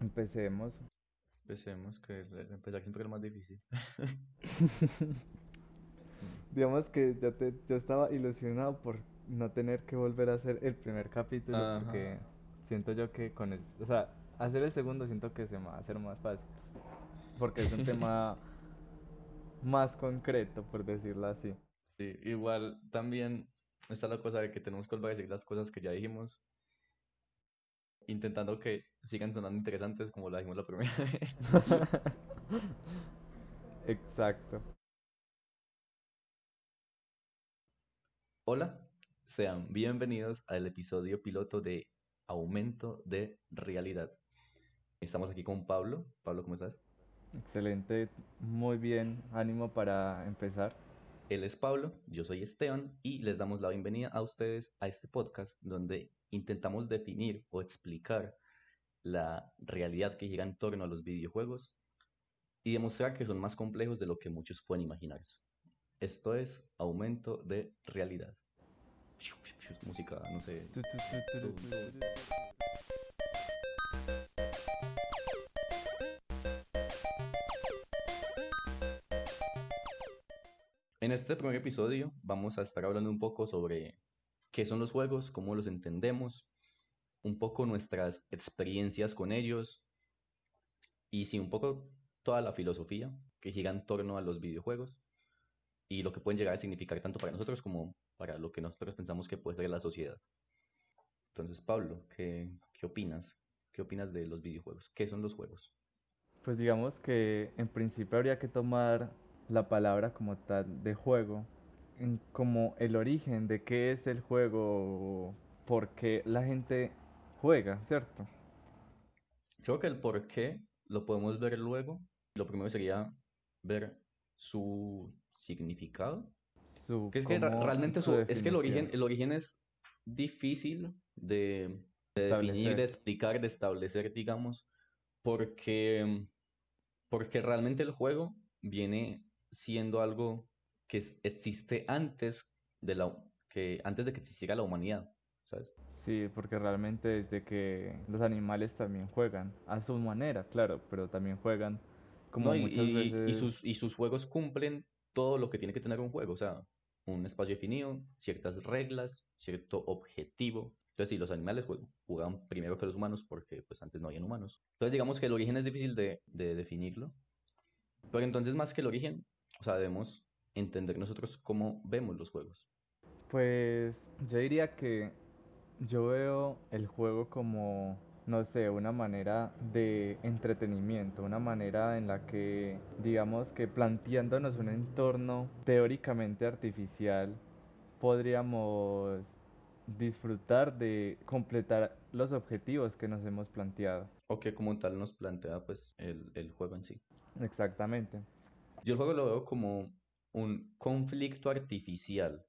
Empecemos. Empecemos, que empezar siempre es lo más difícil. Digamos que ya te, yo estaba ilusionado por no tener que volver a hacer el primer capítulo Ajá. porque siento yo que con el, o sea, hacer el segundo siento que se me va a hacer más fácil porque es un tema más concreto, por decirlo así. Sí, igual también está la cosa de que tenemos que volver a decir las cosas que ya dijimos, intentando que sigan sonando interesantes como la dijimos la primera vez. Exacto. Hola, sean bienvenidos al episodio piloto de Aumento de Realidad. Estamos aquí con Pablo. Pablo, ¿cómo estás? Excelente, muy bien, ánimo para empezar. Él es Pablo, yo soy Esteban y les damos la bienvenida a ustedes a este podcast donde intentamos definir o explicar la realidad que gira en torno a los videojuegos y demostrar que son más complejos de lo que muchos pueden imaginarse. Esto es aumento de realidad. Música, no sé. En este primer episodio vamos a estar hablando un poco sobre qué son los juegos, cómo los entendemos, un poco nuestras experiencias con ellos y sí, un poco toda la filosofía que gira en torno a los videojuegos y lo que pueden llegar a significar tanto para nosotros como para lo que nosotros pensamos que puede ser la sociedad. Entonces, Pablo, ¿qué, qué opinas? ¿Qué opinas de los videojuegos? ¿Qué son los juegos? Pues digamos que en principio habría que tomar la palabra como tal de juego, en como el origen de qué es el juego, por qué la gente juega, ¿cierto? Creo que el por qué lo podemos ver luego. Lo primero sería ver su significado. Su, Que es que realmente su su- es que el origen, el origen es difícil de, de definir, de explicar, de establecer, digamos, porque, porque realmente el juego viene siendo algo que existe antes de la, que, antes de que existiera la humanidad, ¿sabes? Sí, porque realmente desde que los animales también juegan, a su manera, claro, pero también juegan como No, y, muchas y- y veces... sus, y sus juegos cumplen todo lo que tiene que tener un juego, o sea, un espacio definido, ciertas reglas, cierto objetivo. Entonces, sí, los animales jugaban primero que los humanos porque pues antes no habían humanos. Entonces, digamos que el origen es difícil de, de definirlo, pero entonces más que el origen, o sea, debemos entender nosotros cómo vemos los juegos. Pues yo diría que yo veo el juego como, no sé, una manera de entretenimiento, una manera en la que, digamos que planteándonos un entorno teóricamente artificial, podríamos disfrutar de completar los objetivos que nos hemos planteado. O que como tal nos plantea pues el, el juego en sí. Exactamente. Yo el juego lo veo como un conflicto artificial,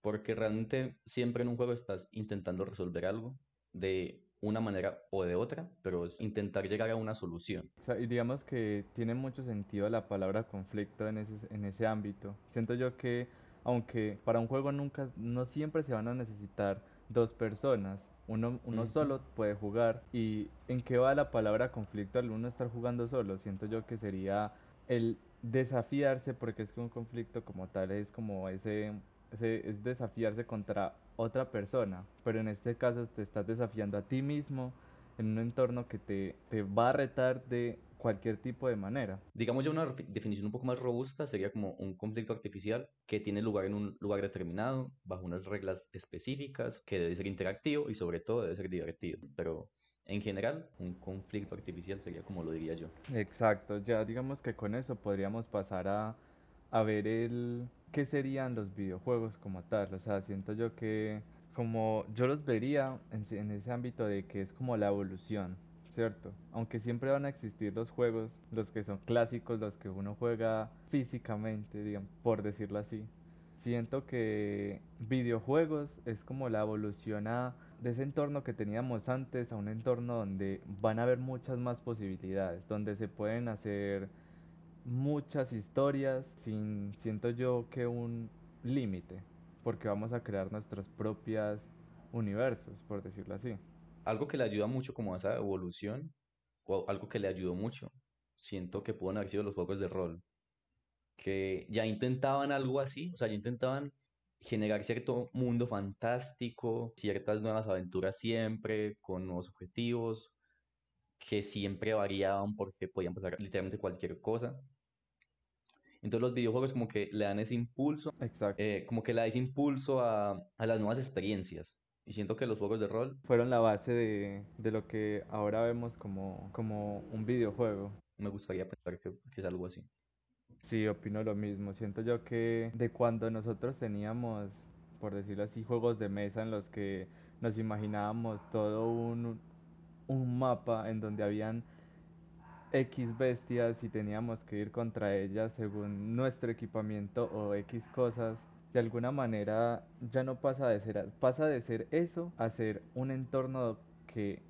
porque realmente siempre en un juego estás intentando resolver algo de una manera o de otra, pero es intentar llegar a una solución. O sea, y digamos que tiene mucho sentido la palabra conflicto en ese, en ese ámbito. Siento yo que, aunque para un juego nunca, no siempre se van a necesitar dos personas, uno, uno Ujú. solo puede jugar. ¿Y en qué va la palabra conflicto al uno estar jugando solo? Siento yo que sería el desafiarse, porque es que un conflicto como tal es como ese, ese es desafiarse contra otra persona, pero en este caso te estás desafiando a ti mismo en un entorno que te, te va a retar de cualquier tipo de manera. Digamos ya una definición un poco más robusta sería como un conflicto artificial que tiene lugar en un lugar determinado, bajo unas reglas específicas, que debe ser interactivo y sobre todo debe ser divertido. Pero en general, un conflicto artificial sería como lo diría yo. Exacto, ya digamos que con eso podríamos pasar a, a ver el qué serían los videojuegos como tal. O sea, siento yo que como yo los vería en, se- en ese ámbito de que es como la evolución, ¿cierto? Aunque siempre van a existir los juegos, los que son clásicos, los que uno juega físicamente, digamos, por decirlo así. Siento que videojuegos es como la evolución a- de ese entorno que teníamos antes a un entorno donde van a haber muchas más posibilidades, donde se pueden hacer muchas historias sin, siento yo, que un límite, porque vamos a crear nuestros propios universos, por decirlo así. Algo que le ayuda mucho como esa evolución o algo que le ayudó mucho, siento que pueden haber sido los juegos de rol, que ya intentaban algo así, o sea, ya intentaban generar cierto mundo fantástico, ciertas nuevas aventuras siempre, con nuevos objetivos, que siempre variaban porque podían pasar literalmente cualquier cosa. Entonces los videojuegos como que le dan ese impulso, Exacto. eh, como que le da ese impulso a, a las nuevas experiencias. Y siento que los juegos de rol Fueron la base de, de lo que ahora vemos como, como un videojuego. me gustaría pensar que, que es algo así. Sí, opino lo mismo. Siento yo que de cuando nosotros teníamos, por decirlo así, juegos de mesa en los que nos imaginábamos todo un, un mapa en donde habían X bestias y teníamos que ir contra ellas según nuestro equipamiento o X cosas, de alguna manera ya no pasa de ser, pasa de ser eso a ser un entorno que,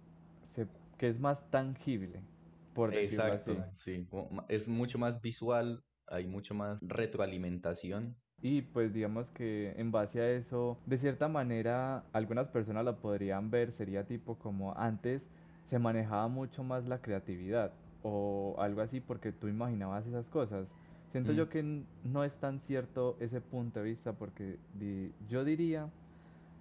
se, que es más tangible, por decirlo así. Exacto, sí. como ma- Es mucho más visual, hay mucho más retroalimentación. Y pues digamos que en base a eso, de cierta manera, algunas personas lo podrían ver, sería tipo como antes se manejaba mucho más la creatividad o algo así porque tú imaginabas esas cosas. Siento Mm, yo que no es tan cierto ese punto de vista porque di- yo diría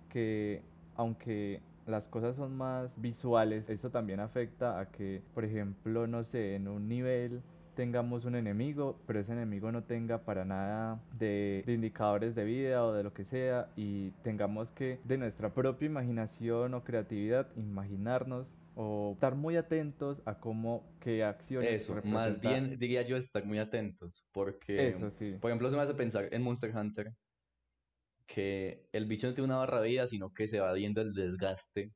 que aunque las cosas son más visuales, eso también afecta a que, por ejemplo, no sé, en un nivel tengamos un enemigo, pero ese enemigo no tenga para nada de, de indicadores de vida o de lo que sea y tengamos que de nuestra propia imaginación o creatividad imaginarnos o estar muy atentos a cómo, qué acciones Eso, más representa bien diría yo estar muy atentos, porque, eso, sí. por ejemplo, se me hace pensar en Monster Hunter que el bicho no tiene una barra de vida, sino que se va viendo el desgaste,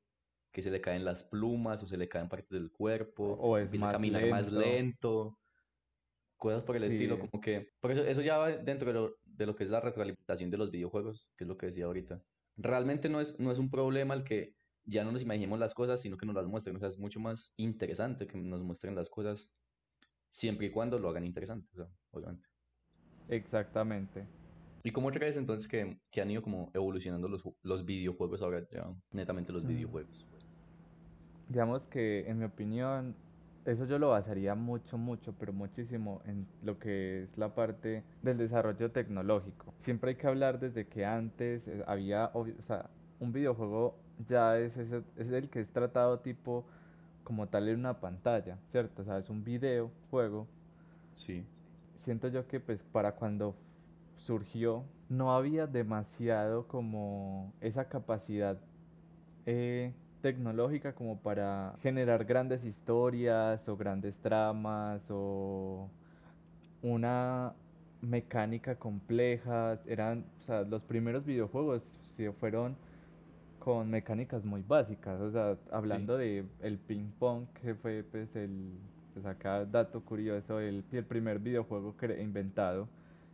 que se le caen las plumas o se le caen partes del cuerpo, O es empieza a más caminar más lento. Cosas por el estilo, como que, por eso, eso ya va dentro de lo, de lo que es la retroalimentación de los videojuegos, que es lo que decía ahorita. Realmente no es, no es un problema el que ya no nos imaginemos las cosas, sino que nos las muestren, o sea, es mucho más interesante que nos muestren las cosas siempre y cuando lo hagan interesante, o sea, obviamente. Exactamente. ¿Y cómo crees entonces que, que han ido como evolucionando los, los videojuegos ahora ya, netamente los Mm. videojuegos? Digamos que en mi opinión, eso yo lo basaría mucho, mucho, pero muchísimo en lo que es la parte del desarrollo tecnológico. Siempre hay que hablar desde que antes eh, había, obvio- o sea, un videojuego ya es, ese- es el que es tratado tipo como tal en una pantalla, ¿cierto? O sea, es un videojuego. Sí, Siento yo que pues para cuando surgió no había demasiado como esa capacidad eh, tecnológica como para generar grandes historias o grandes tramas o una mecánica compleja. Eran, o sea, los primeros videojuegos sí fueron con mecánicas muy básicas. O sea, hablando de el ping pong, que fue pues el, pues acá dato curioso, el, el primer videojuego inventado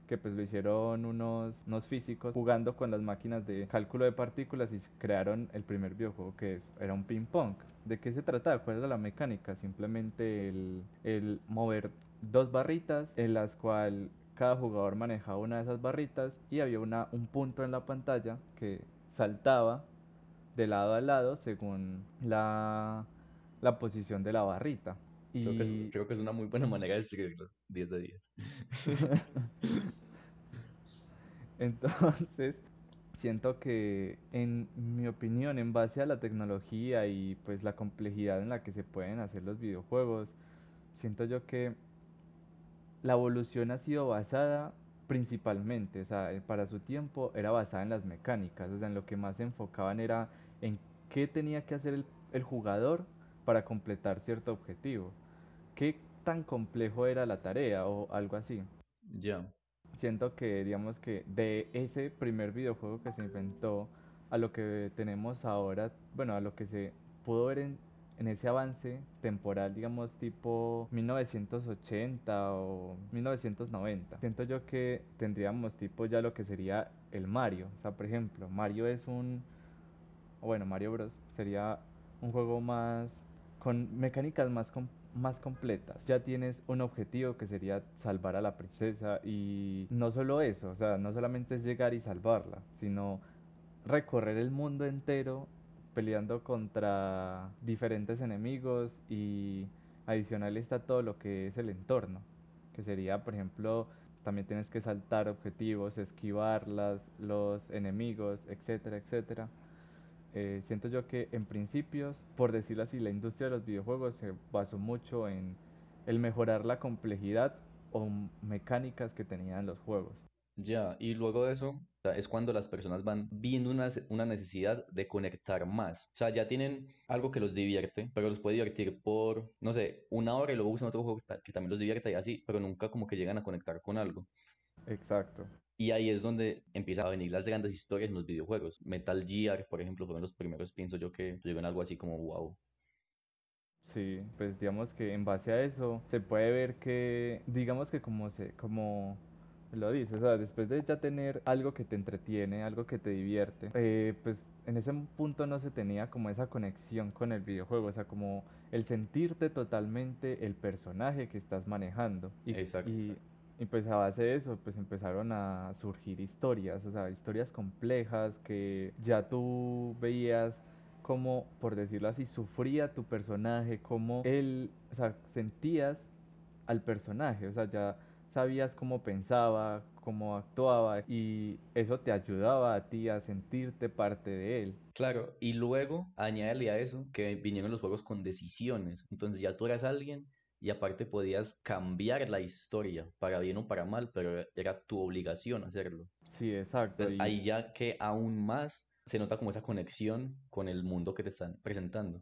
que pues lo hicieron unos, unos físicos jugando con las máquinas de cálculo de partículas y crearon el primer videojuego que es, era un ping pong. ¿De qué se trataba? ¿Cuál era la mecánica? Simplemente el, el mover dos barritas en las cuales cada jugador manejaba una de esas barritas y había una, un punto en la pantalla que saltaba de lado a lado según la, la posición de la barrita. creo que, es, Y creo que es una muy buena manera de escribirlo, 10 de 10. Entonces, siento que en mi opinión, en base a la tecnología y pues la complejidad en la que se pueden hacer los videojuegos, siento yo que la evolución ha sido basada principalmente, o sea, para su tiempo era basada en las mecánicas, o sea, en lo que más se enfocaban era en qué tenía que hacer el, el jugador para completar cierto objetivo, qué tan complejo era la tarea o algo así. Ya, Siento que, digamos que de ese primer videojuego que se inventó a lo que tenemos ahora, bueno, a lo que se pudo ver en, en ese avance temporal, digamos, tipo 1980 o 1990. Siento yo que tendríamos tipo ya lo que sería el Mario. O sea, por ejemplo, Mario es un, bueno, Mario Bros. sería un juego más con mecánicas más, com- más completas. Ya tienes un objetivo que sería salvar a la princesa y no solo eso, o sea, no solamente es llegar y salvarla, sino recorrer el mundo entero peleando contra diferentes enemigos y adicional está todo lo que es el entorno, que sería, por ejemplo, también tienes que saltar objetivos, esquivar los enemigos, etcétera, etcétera. Eh, siento yo que en principios, por decirlo así, la industria de los videojuegos se basó mucho en el mejorar la complejidad o mecánicas que tenían los juegos. Ya, y luego de eso es cuando las personas van viendo una, una, necesidad de conectar más. O sea, ya tienen algo que los divierte, pero los puede divertir por, no sé, una hora y luego usan otro juego que también los divierte y así, pero nunca como que llegan a conectar con algo. Exacto. Y ahí es donde empiezan a venir las grandes historias en los videojuegos. Metal Gear, por ejemplo, fueron los primeros, pienso yo, que llegan algo así como wow. Sí, pues digamos que en base a eso se puede ver que, digamos que como se, como lo dices, o sea, después de ya tener algo que te entretiene, algo que te divierte, eh, pues en ese punto no se tenía como esa conexión con el videojuego, o sea, como el sentirte totalmente el personaje que estás manejando. Y, Exacto. Y, y pues a base de eso, pues empezaron a surgir historias, o sea, historias complejas que ya tú veías cómo, por decirlo así, sufría tu personaje, cómo él, o sea, sentías al personaje, o sea, ya sabías cómo pensaba, cómo actuaba y eso te ayudaba a ti a sentirte parte de él. Claro, y luego añádele a eso que vinieron los juegos con decisiones. Entonces ya tú eras alguien y aparte podías cambiar la historia para bien o para mal, pero era tu obligación hacerlo. Sí, exacto. Ahí ya que aún más se nota como esa conexión con el mundo que te están presentando.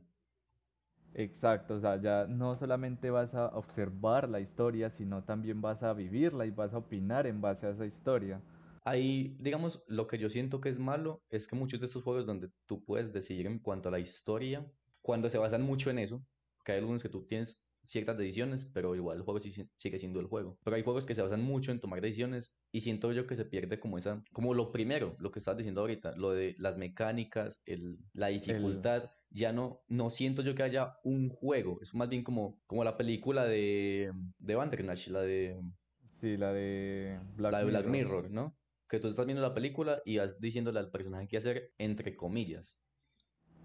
Exacto, o sea, ya no solamente vas a observar la historia, sino también vas a vivirla y vas a opinar en base a esa historia. Ahí, digamos, lo que yo siento que es malo es que muchos de estos juegos donde tú puedes decidir en cuanto a la historia, cuando se basan mucho en eso, que hay algunos que tú tienes ciertas decisiones, pero igual el juego sigue siendo el juego. Pero hay juegos que se basan mucho en tomar decisiones y siento yo que se pierde como esa, como lo primero, lo que estás diciendo ahorita, lo de las mecánicas, el, la dificultad. Ya no, no siento yo que haya un juego, es más bien como, como la película de, de Bandersnatch, la de... Sí, la de Black, la de Black Mirror. ¿no? Que tú estás viendo la película y vas diciéndole al personaje qué hacer, entre comillas.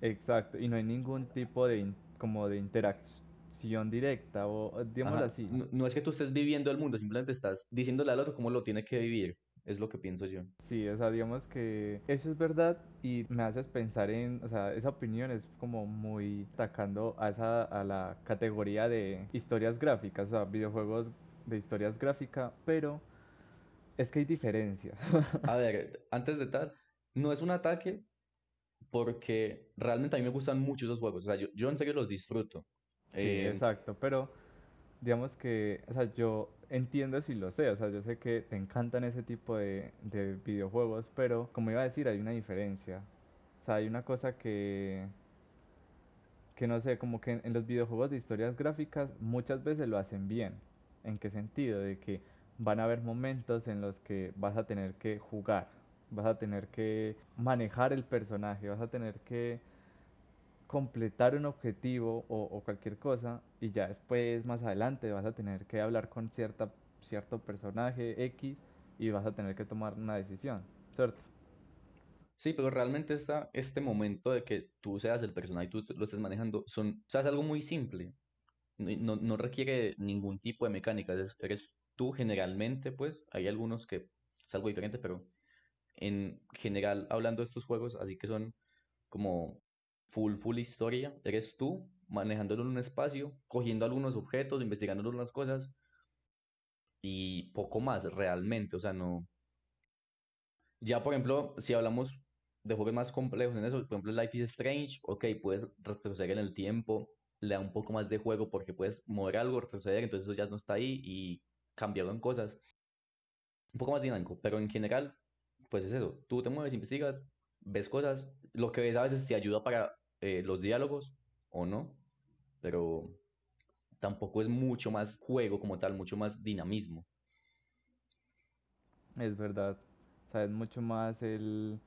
Exacto, y no hay ningún tipo de, como de interacción directa o digámoslo así. No, es que tú estés viviendo el mundo, simplemente estás diciéndole al otro cómo lo tiene que vivir. Es lo que pienso yo. Sí, o sea, digamos que eso es verdad y me haces pensar en, o sea, esa opinión es como muy atacando a esa a la categoría de historias gráficas, o sea, videojuegos de historias gráficas, pero es que hay diferencia. a ver, antes de tal, no es un ataque porque realmente a mí me gustan mucho esos juegos, o sea, yo, yo en serio los disfruto. Sí, eh, exacto, pero digamos que, o sea, yo entiendo si lo sé, o sea, yo sé que te encantan ese tipo de, de videojuegos, pero como iba a decir, hay una diferencia. O sea, hay una cosa que, que no sé, como que en, los videojuegos de historias gráficas muchas veces lo hacen bien. ¿En qué sentido? De que van a haber momentos en los que vas a tener que jugar, vas a tener que manejar el personaje, vas a tener que completar un objetivo o, cualquier cosa y ya después más adelante vas a tener que hablar con cierta, cierto personaje X y vas a tener que tomar una decisión, ¿cierto? Sí, pero realmente está este momento de que tú seas el personaje y tú lo estés manejando, son, o es algo muy simple. No, no requiere ningún tipo de mecánica. eres tú generalmente, pues, hay algunos que es algo diferente, pero en general, hablando de estos juegos, así que son como full, full historia. Eres tú manejándolo en un espacio, cogiendo algunos objetos, investigando algunas cosas y poco más realmente. O sea, no. Ya, por ejemplo, si hablamos de juegos más complejos en eso, por ejemplo, Life is Strange, ok, puedes retroceder en el tiempo, le da un poco más de juego porque puedes mover algo, retroceder, entonces eso ya no está ahí y cambiarlo en cosas. Un poco más dinámico, pero en general, pues es eso. Tú te mueves, investigas, ves cosas, lo que ves a veces te ayuda para eh, los diálogos o no, pero tampoco es mucho más juego como tal, mucho más dinamismo. Es verdad, o sea, es mucho más el...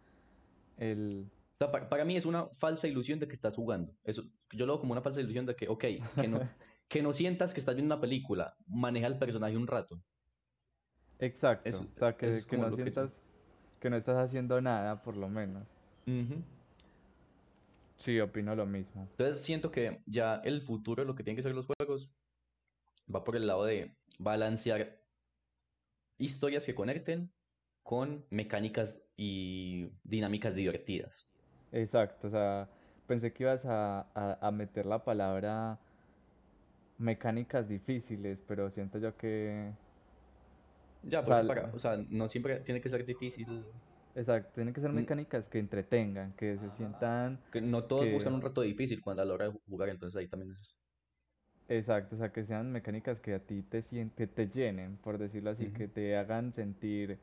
el... para, mí es una falsa ilusión de que estás jugando. Eso, yo lo veo como una falsa ilusión de que, ok, que no, que no sientas que estás viendo una película, maneja el personaje un rato. Exacto, o sea, que, que no sientas que... no estás haciendo nada, por lo menos. Sí, opino lo mismo. Entonces siento que ya el futuro, lo que tienen que ser los juegos, va por el lado de balancear historias que conecten con mecánicas y dinámicas divertidas. Exacto, o sea, pensé que ibas a, a- a meter la palabra mecánicas difíciles, pero siento yo que, Ya, o pues sea, para, o sea, no siempre tiene que ser difícil. Exacto, tienen que ser N- mecánicas que entretengan, que se sientan, que no todos buscan un reto difícil cuando a la hora de jugar, entonces ahí también es. exacto, o sea, que sean mecánicas que a ti te sien- que te llenen, por decirlo así, que te hagan sentir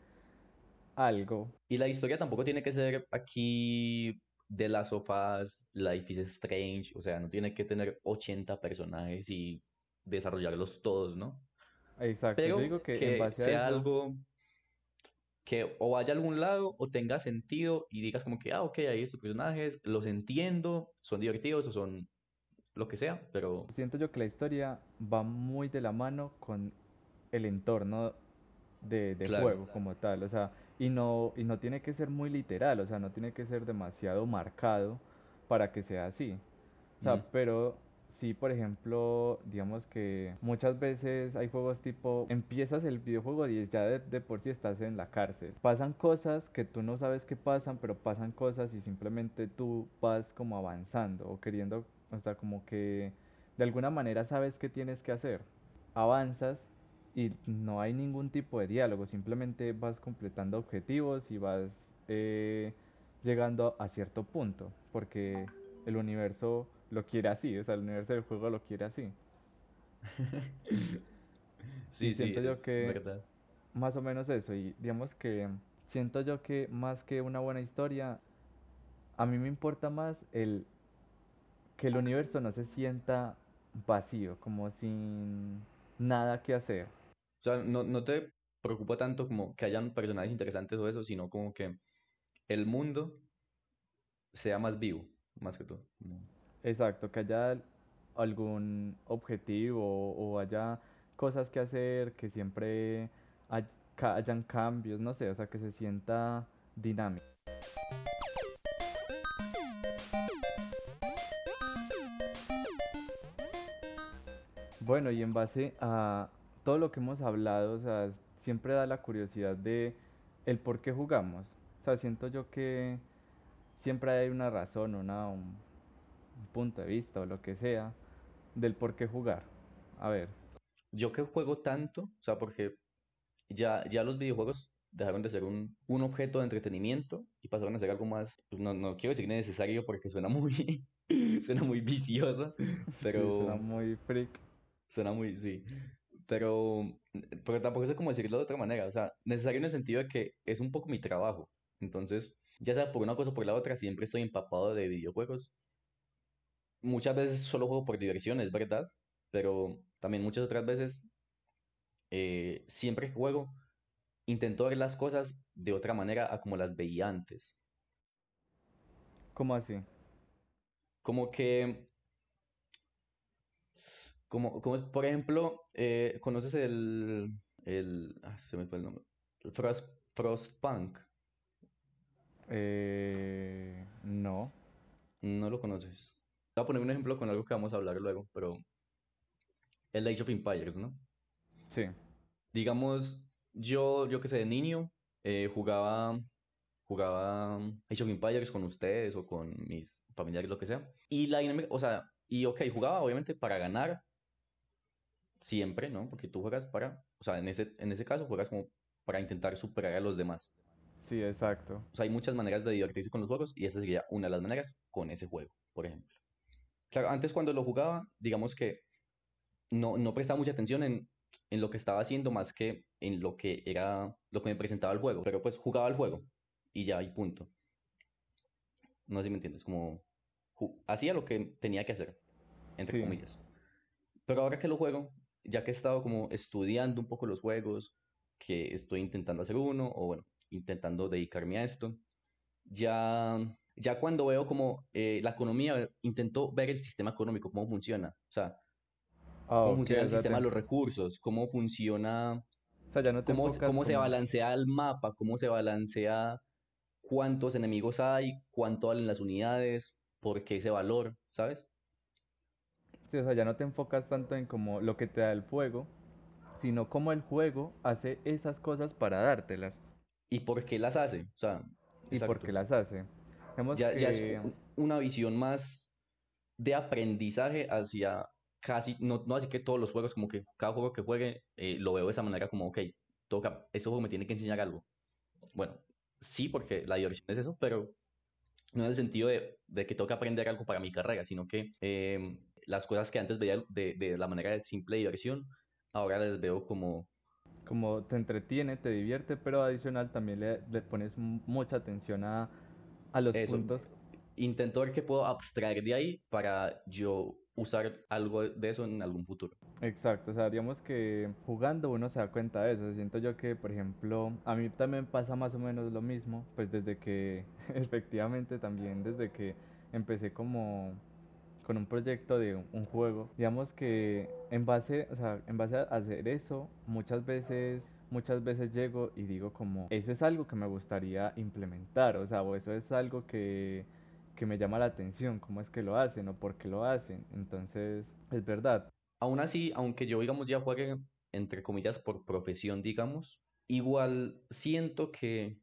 algo. Y la historia tampoco tiene que ser aquí de las sofás, Life is Strange, o sea, no tiene que tener 80 personajes y desarrollarlos todos, ¿no? Exacto, yo Pero digo que en base a sea eso, algo que o vaya a algún lado o tenga sentido y digas como que, ah, ok, hay estos personajes, los entiendo, son divertidos o son lo que sea, pero siento yo que la historia va muy de la mano con el entorno de, del claro. juego como tal, o sea, y no, y no tiene que ser muy literal, o sea, no tiene que ser demasiado marcado para que sea así. O sea, ujú, pero sí, por ejemplo, digamos que muchas veces hay juegos tipo, empiezas el videojuego y ya de, por sí estás en la cárcel. Pasan cosas que tú no sabes que pasan, pero pasan cosas y simplemente tú vas como avanzando o queriendo, o sea, como que de alguna manera sabes qué tienes que hacer. Avanzas y no hay ningún tipo de diálogo, simplemente vas completando objetivos y vas eh, llegando a cierto punto, porque el universo lo quiere así, o sea, el universo del juego lo quiere así. Y Sí, sí, siento es yo que verdad. más o menos eso, y digamos que siento yo que más que una buena historia, a mí me importa más el que el universo no se sienta vacío, como sin nada que hacer. O sea, no, no te preocupa tanto como que hayan personajes interesantes o eso, sino como que el mundo sea más vivo, más que todo. Exacto, que haya algún objetivo o haya cosas que hacer, que siempre hay- hayan cambios, no sé, o sea, que se sienta dinámico. Bueno, y en base a todo lo que hemos hablado, o sea, siempre da la curiosidad de el por qué jugamos. O sea, siento yo que siempre hay una razón, una, un, un punto de vista o lo que sea del por qué jugar. A ver, Yo que juego tanto, o sea, porque ya, ya los videojuegos dejaron de ser un, un objeto de entretenimiento y pasaron a ser algo más, pues no, no quiero decir necesario porque suena muy, suena muy vicioso, sí, suena pero muy freak. suena muy, sí, pero, pero tampoco sé cómo decirlo de otra manera, o sea, necesario en el sentido de que es un poco mi trabajo, entonces, ya sea por una cosa o por la otra, siempre estoy empapado de videojuegos. Muchas veces solo juego por diversión, es verdad, pero también muchas otras veces, eh, siempre que juego, intento ver las cosas de otra manera a como las veía antes. ¿Cómo así? Como que, como, como es- por ejemplo, eh, ¿conoces el, el, ah, se me fue el nombre, el Frost, Frostpunk? Eh, no, No lo conoces. Voy a poner un ejemplo con algo que vamos a hablar luego, pero el Age of Empires, ¿no? sí, Digamos, yo, yo que sé, de niño, eh, jugaba, jugaba Age of Empires con ustedes o con mis familiares, lo que sea. Y la dinámica, o sea, y ok, jugaba obviamente para ganar siempre, ¿no? Porque tú juegas para, o sea, en ese, en ese caso juegas como para intentar superar a los demás. sí, exacto. O sea, hay muchas maneras de divertirse con los juegos y esa sería una de las maneras con ese juego, por ejemplo. Claro, antes cuando lo jugaba, digamos que no, no prestaba mucha atención en, en lo que estaba haciendo más que en lo que era, lo que me presentaba el juego. Pero pues jugaba el juego y ya, y punto. No sé si me entiendes, como hacía lo que tenía que hacer, entre Sí, comillas. Pero ahora que lo juego, ya que he estado como estudiando un poco los juegos, que estoy intentando hacer uno, o bueno, intentando dedicarme a esto, ya, ya cuando veo como eh, la economía, intento ver el sistema económico, cómo funciona. O sea, ah, cómo funciona el sistema de los recursos, cómo funciona, o sea, ya no te cómo, cómo se balancea el mapa, cómo se balancea cuántos enemigos hay, cuánto valen las unidades. por qué ese valor, ¿sabes? Sí, o sea, ya no te enfocas tanto en como lo que te da el juego, sino cómo el juego hace esas cosas para dártelas ¿Y por qué las hace? O sea, y por qué las hace. Ya, ya es que, una visión más de aprendizaje hacia casi, no, no así que todos los juegos, como que cada juego que juegue, eh, lo veo de esa manera como, ok, toca, ese juego me tiene que enseñar algo. Bueno, sí, porque la diversión es eso, pero no en el sentido de, de que que aprender algo para mi carrera, sino que em, las cosas que antes veía de, de la manera de simple diversión, ahora les veo como, como te entretiene, te divierte, pero adicional también le, le pones mucha atención a, a los eso, puntos. intento ver qué puedo abstraer de ahí para yo usar algo de eso en algún futuro. Exacto, o sea, digamos que jugando uno se da cuenta de eso. Siento yo que, por ejemplo, a mí también pasa más o menos lo mismo, pues desde que, efectivamente, también desde que empecé como con un proyecto de un, un juego. Digamos que en base, o sea, en base a hacer eso, muchas veces, muchas veces llego y digo como, eso es algo que me gustaría implementar, o sea, o eso es algo que, que me llama la atención, cómo es que lo hacen o por qué lo hacen. Entonces, es verdad. Aún así, aunque yo, digamos, ya juegue, entre comillas, por profesión, digamos, igual siento que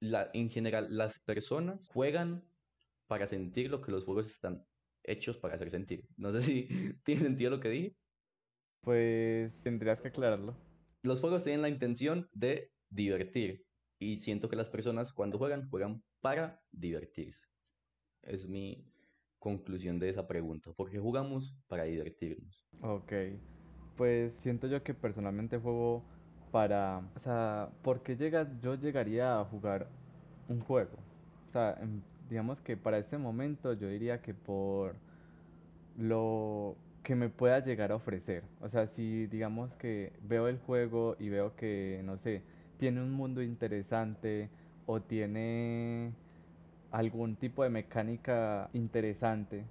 la, en general las personas juegan para sentir lo que los juegos están hechos para hacer sentir. No sé si tiene sentido lo que dije. Pues tendrías que aclararlo. Los juegos tienen la intención de divertir y siento que las personas cuando juegan, juegan para divertirse. Es mi conclusión de esa pregunta. ¿Por qué jugamos? Para divertirnos. Ok, pues siento yo que personalmente juego para, o sea, porque llegas, yo llegaría a jugar un juego. O sea, digamos que para este momento yo diría que por lo que me pueda llegar a ofrecer. O sea, si digamos que veo el juego y veo que, no sé, tiene un mundo interesante o tiene algún tipo de mecánica interesante,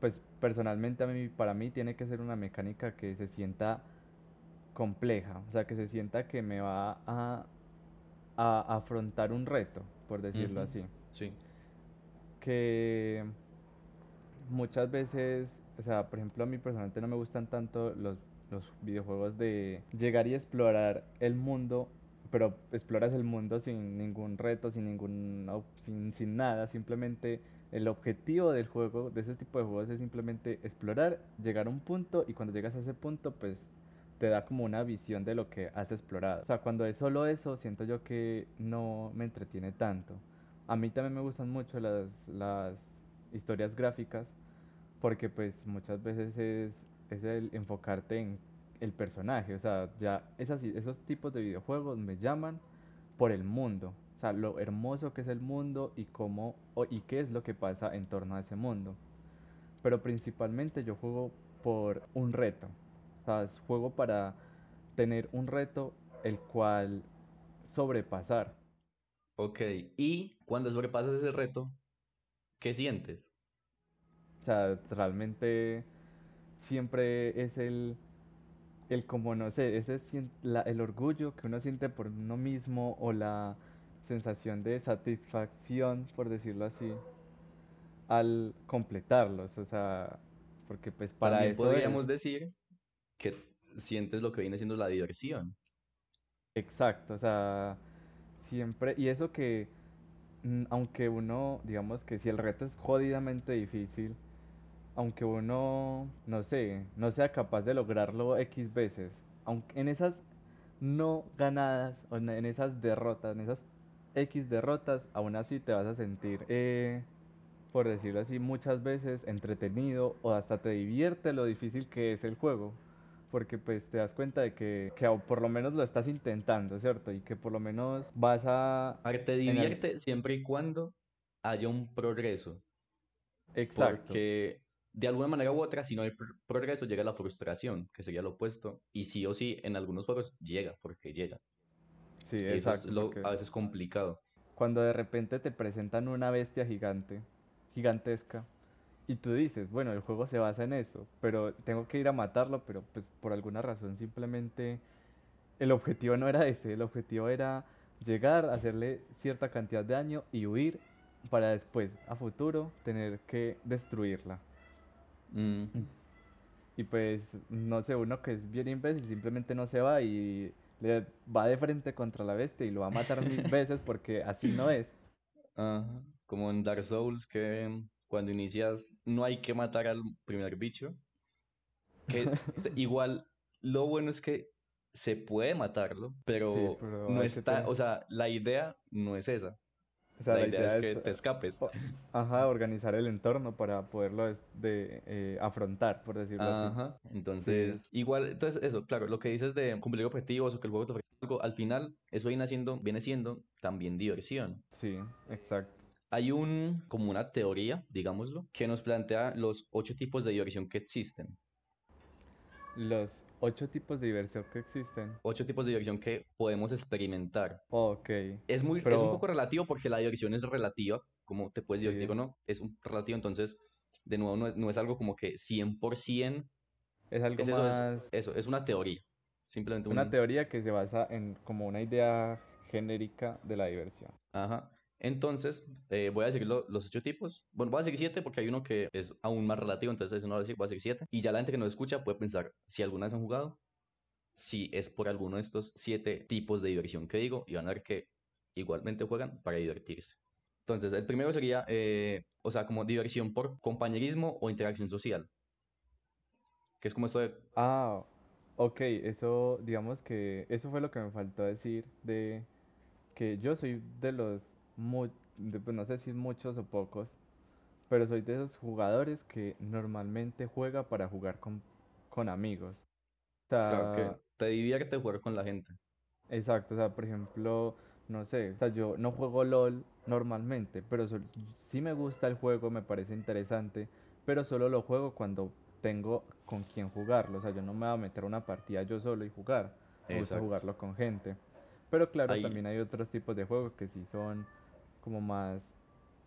pues personalmente a mí, para mí tiene que ser una mecánica que se sienta compleja, o sea, que se sienta que me va a, a afrontar un reto, por decirlo así. Sí. Que muchas veces, o sea, por ejemplo, a mí personalmente no me gustan tanto los, los videojuegos de llegar y explorar el mundo, pero exploras el mundo sin ningún reto, sin ningún, sin, sin nada, simplemente el objetivo del juego, de ese tipo de juegos es simplemente explorar, llegar a un punto y cuando llegas a ese punto, pues te da como una visión de lo que has explorado. O sea, cuando es solo eso, siento yo que no me entretiene tanto. A mí también me gustan mucho las, las historias gráficas porque pues muchas veces es, es el enfocarte en el personaje. O sea, ya esas, esos tipos de videojuegos me llaman por el mundo. O sea, lo hermoso que es el mundo y cómo o- y qué es lo que pasa en torno a ese mundo. Pero principalmente yo juego por un reto. O sea, juego para tener un reto el cual sobrepasar. Ok. Y cuando sobrepasas ese reto, ¿qué sientes? O sea, realmente siempre es el, el como no sé, ese la- el orgullo que uno siente por uno mismo o la sensación de satisfacción, por decirlo así, al completarlos. O sea, porque pues para También eso es. podríamos decir que sientes lo que viene siendo la diversión. Exacto, o sea, siempre, y eso que, mm, aunque uno, digamos que si el reto es jodidamente difícil, aunque uno, no sé, no sea capaz de lograrlo X veces, aunque en esas no ganadas, o en esas derrotas, en esas X derrotas, aún así te vas a sentir, eh, por decirlo así, muchas veces entretenido o hasta te divierte lo difícil que es el juego. Porque pues te das cuenta de que, que por lo menos lo estás intentando, ¿cierto? Y que por lo menos vas a... A te el... divierte siempre y cuando haya un progreso. Exacto. Porque de alguna manera u otra, si no hay pr- progreso, llega la frustración, que sería lo opuesto. Y sí o sí, en algunos juegos llega, porque llega. Sí, Y eso es exacto, lo porque a veces complicado. cuando de repente te presentan una bestia gigante, gigantesca, y tú dices, bueno, el juego se basa en eso, pero tengo que ir a matarlo, pero pues por alguna razón simplemente el objetivo no era ese, el objetivo era llegar, hacerle cierta cantidad de daño y huir para después, a futuro, tener que destruirla. Mm, Y pues, no sé, uno que es bien imbécil simplemente no se va y le va de frente contra la bestia y lo va a matar mil veces porque así no es. ajá. Como en Dark Souls, que cuando inicias no hay que matar al primer bicho. Que igual, lo bueno es que se puede matarlo, Sí, pero no que está, o sea, la idea no es esa. O sea, La la idea idea es que es, te escapes. ajá, organizar el entorno para poderlo de, eh, afrontar, por decirlo así. Ajá, entonces, igual, entonces eso, claro, lo que dices de cumplir objetivos o que el juego te ofrece algo, al final, eso viene siendo, viene siendo también diversión. Sí, exacto. Hay un, como una teoría, digámoslo, que nos plantea los ocho tipos de diversión que existen. Los ocho tipos de diversión que existen. Ocho tipos de diversión que podemos experimentar. Ok, Es muy, es un poco relativo porque la diversión es relativa, como te puedes divertir Sí. o no, es un relativo, entonces, de nuevo, no es, no es algo como que 100%, es algo es eso, es, más, eso, es una teoría, simplemente una un- teoría que se basa en como una idea genérica de la diversión. Ajá. Entonces, eh, voy a decir lo- los ocho tipos. Bueno, voy a decir siete porque hay uno que es aún más relativo, entonces no voy a decir, voy a decir siete. Y ya la gente que nos escucha puede pensar si alguna vez han jugado, si es por alguno de estos siete tipos de diversión que digo, y van a ver que igualmente juegan para divertirse. Entonces, el primero sería, eh, o sea, como diversión por compañerismo o interacción social. Que es como esto de, Ah, ok, eso, digamos que eso fue lo que me faltó decir de que yo soy de los, mu- de- pues no sé si muchos o pocos, pero soy de esos jugadores que normalmente juega para jugar con, con amigos. O claro, que sea, te divierte jugar con la gente. exacto, o sea, por ejemplo, no sé, o sea, yo no juego LOL normalmente, pero sol- sí me gusta el juego, me parece interesante, pero solo lo juego cuando tengo con quien jugarlo, o sea, yo no me voy a meter a una partida yo solo y jugar, me gusta jugarlo con gente. Pero claro, Ahí- también hay otros tipos de juegos que sí son como más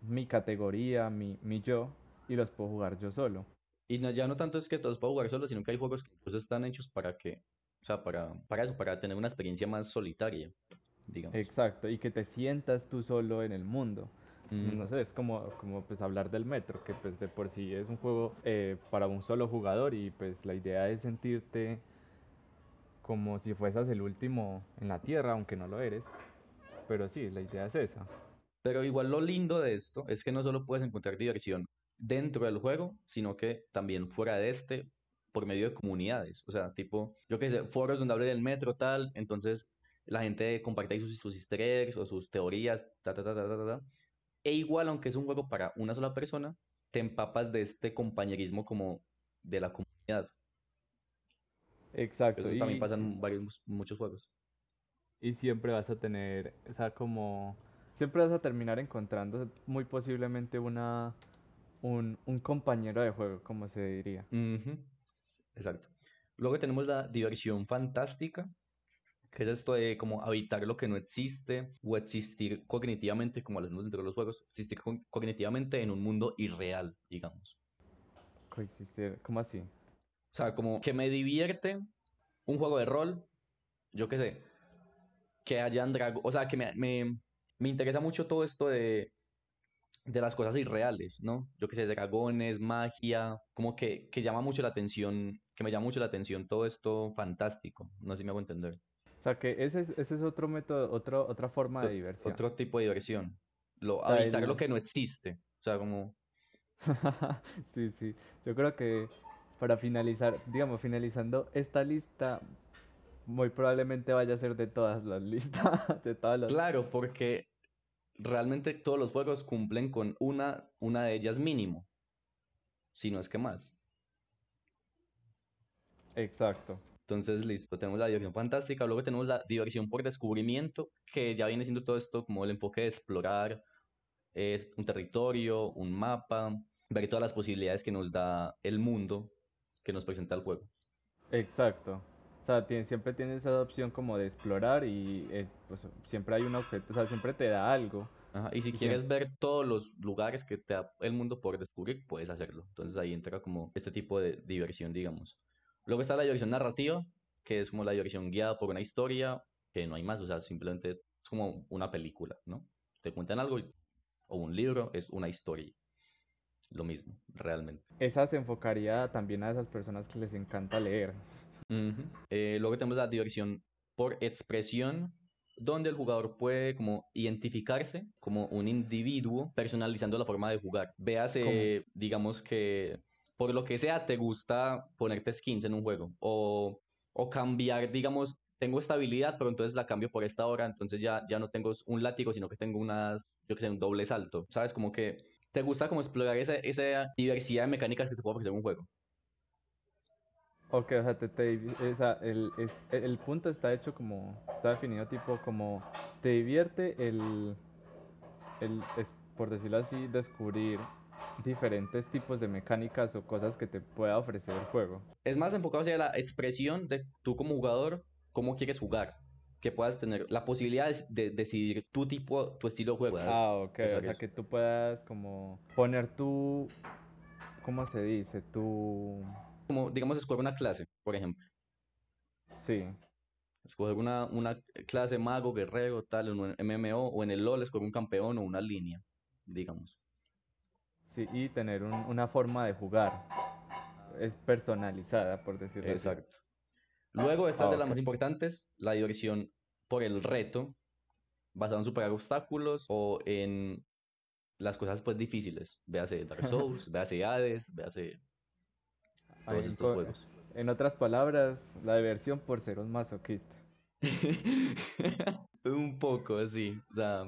mi categoría, mi, mi yo, y los puedo jugar yo solo. Y no- ya no tanto es que todos puedan jugar solos, sino que hay juegos que incluso están hechos para que, o sea, para, para eso, para tener una experiencia más solitaria, digamos. Exacto, y que te sientas tú solo en el mundo. Mm, No sé, es como, como pues hablar del metro, que pues de por sí es un juego eh, para un solo jugador y pues la idea es sentirte como si fueses el último en la tierra, aunque no lo eres. Pero sí, la idea es esa. Pero igual lo lindo de esto es que no solo puedes encontrar diversión dentro del juego, sino que también fuera de este, por medio de comunidades. O sea, tipo, yo qué sé, foros donde hable del metro, tal, entonces la gente comparte ahí sus, sus easter eggs o sus teorías, ta, ta, ta, ta, ta, ta, ta. E igual, aunque es un juego para una sola persona, te empapas de este compañerismo como de la comunidad. Exacto, Eso y, también pasa en varios, muchos juegos. y siempre vas a tener, o sea, como, siempre vas a terminar encontrando muy posiblemente una, un, un compañero de juego, como se diría. Exacto. Luego tenemos la diversión fantástica, que es esto de como habitar lo que no existe o existir cognitivamente, como lo hacemos dentro de los juegos, existir co- cognitivamente en un mundo irreal, digamos. Coexistir, ¿cómo así? O sea, como que me divierte un juego de rol, yo qué sé, que hayan dragos, o sea, que me, me, me interesa mucho todo esto de, de las cosas irreales, ¿no? Yo qué sé, dragones, magia, como que, que llama mucho la atención, que me llama mucho la atención todo esto fantástico, no sé si me hago entender. O sea, que ese es, ese es otro método, otro, otra forma de diversión. Otro tipo de diversión. Lo, O sea, habitar el- lo que no existe. O sea, como, Sí, sí. Yo creo que para finalizar, digamos, finalizando esta lista, muy probablemente vaya a ser de todas las listas, de todas las... claro, porque realmente todos los juegos cumplen con una, una de ellas mínimo, si no es que más. Exacto. Entonces, listo, tenemos la diversión fantástica, luego tenemos la diversión por descubrimiento, que ya viene siendo todo esto como el enfoque de explorar eh, un territorio, un mapa, ver todas las posibilidades que nos da el mundo que nos presenta el juego. Exacto. O sea, tiene- siempre tienes esa opción como de explorar y eh, pues siempre hay un objeto, o sea, siempre te da algo. Ajá, Y si Y quieres ver todos los lugares que te da el mundo por descubrir, puedes hacerlo. Entonces ahí entra como este tipo de diversión, digamos. Luego está la diversión narrativa, que es como la diversión guiada por una historia, que no hay más, o sea, simplemente es como una película, ¿no? Te cuentan algo y, o un libro es una historia. Lo mismo, realmente. Esa se enfocaría también a esas personas que les encanta leer. Eh, luego tenemos la diversión por expresión, donde el jugador puede como identificarse como un individuo personalizando la forma de jugar. Véase, digamos que por lo que sea te gusta ponerte skins en un juego o, o cambiar, digamos, tengo esta habilidad, pero entonces la cambio por esta hora, entonces ya, ya no tengo un látigo, sino que tengo unas, yo que sé, un doble salto, ¿sabes? Como que te gusta como explorar esa, esa diversidad de mecánicas que te puede ofrecer un juego. Ok, o sea, te, el, el, punto está hecho como, está definido tipo como, te divierte el, el es, por decirlo así, descubrir diferentes tipos de mecánicas o cosas que te pueda ofrecer el juego. Es más enfocado hacia la expresión de tú como jugador cómo quieres jugar. Que puedas tener la posibilidad de, decidir tu tipo, tu estilo de juego. Ah, ok. O sea, que tú puedas como poner tu, ¿cómo se dice? Tu... Como, digamos, escoger una clase, por ejemplo. Sí. Escoger una, una clase mago, guerrero, tal, en un MMO, o en el LoL escoger un campeón o una línea, digamos. Sí, y tener una forma de jugar. Es personalizada, por decirlo así. Exacto. Luego, esta es de las más importantes, la diversión por el reto, basado en superar obstáculos o en las cosas pues difíciles. Véase Dark Souls, véase Hades, véase todos estos juegos. En otras palabras, la diversión por ser un masoquista. un poco, así. O sea,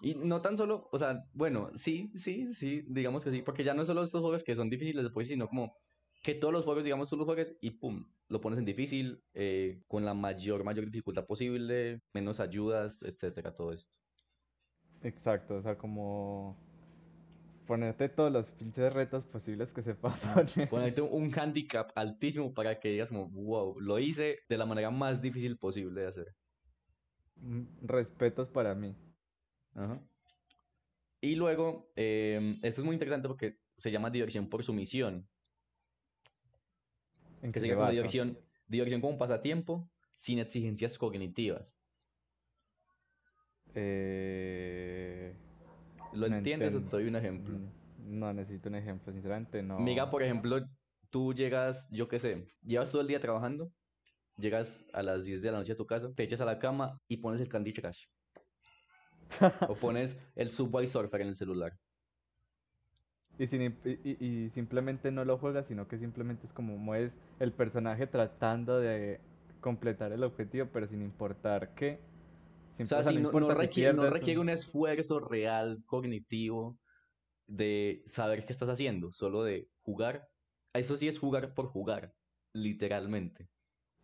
y no tan solo, o sea, bueno, sí, sí, sí, digamos que sí, porque ya no solo estos juegos que son difíciles después, sino como que todos los juegos, digamos, tú los juegues y pum, lo pones en difícil, eh, con la mayor, mayor dificultad posible, menos ayudas, etcétera, todo esto. Exacto, o sea, como ponerte todos los pinches retos posibles que se pasan. Ponerte un handicap altísimo para que digas como, wow, lo hice de la manera más difícil posible de hacer. Mm, respetos para mí. Ajá. Y luego, eh, esto es muy interesante porque se llama diversión por sumisión que siga como diversión, diversión como pasatiempo sin exigencias cognitivas. Eh, ¿Lo entiendes o te doy un ejemplo? Mm, no, necesito un ejemplo, sinceramente no. Miga, por ejemplo, tú llegas, yo qué sé, llevas todo el día trabajando, llegas a las 10 de la noche a tu casa, te echas a la cama y pones el Candy Crush. o pones el Subway Surfer en el celular. Y, simplemente no lo juegas, sino que simplemente es como es el personaje tratando de completar el objetivo, pero sin importar o sea, no, requiere, un esfuerzo real, cognitivo, de saber qué estás haciendo, solo de jugar. Eso sí es jugar por jugar, literalmente.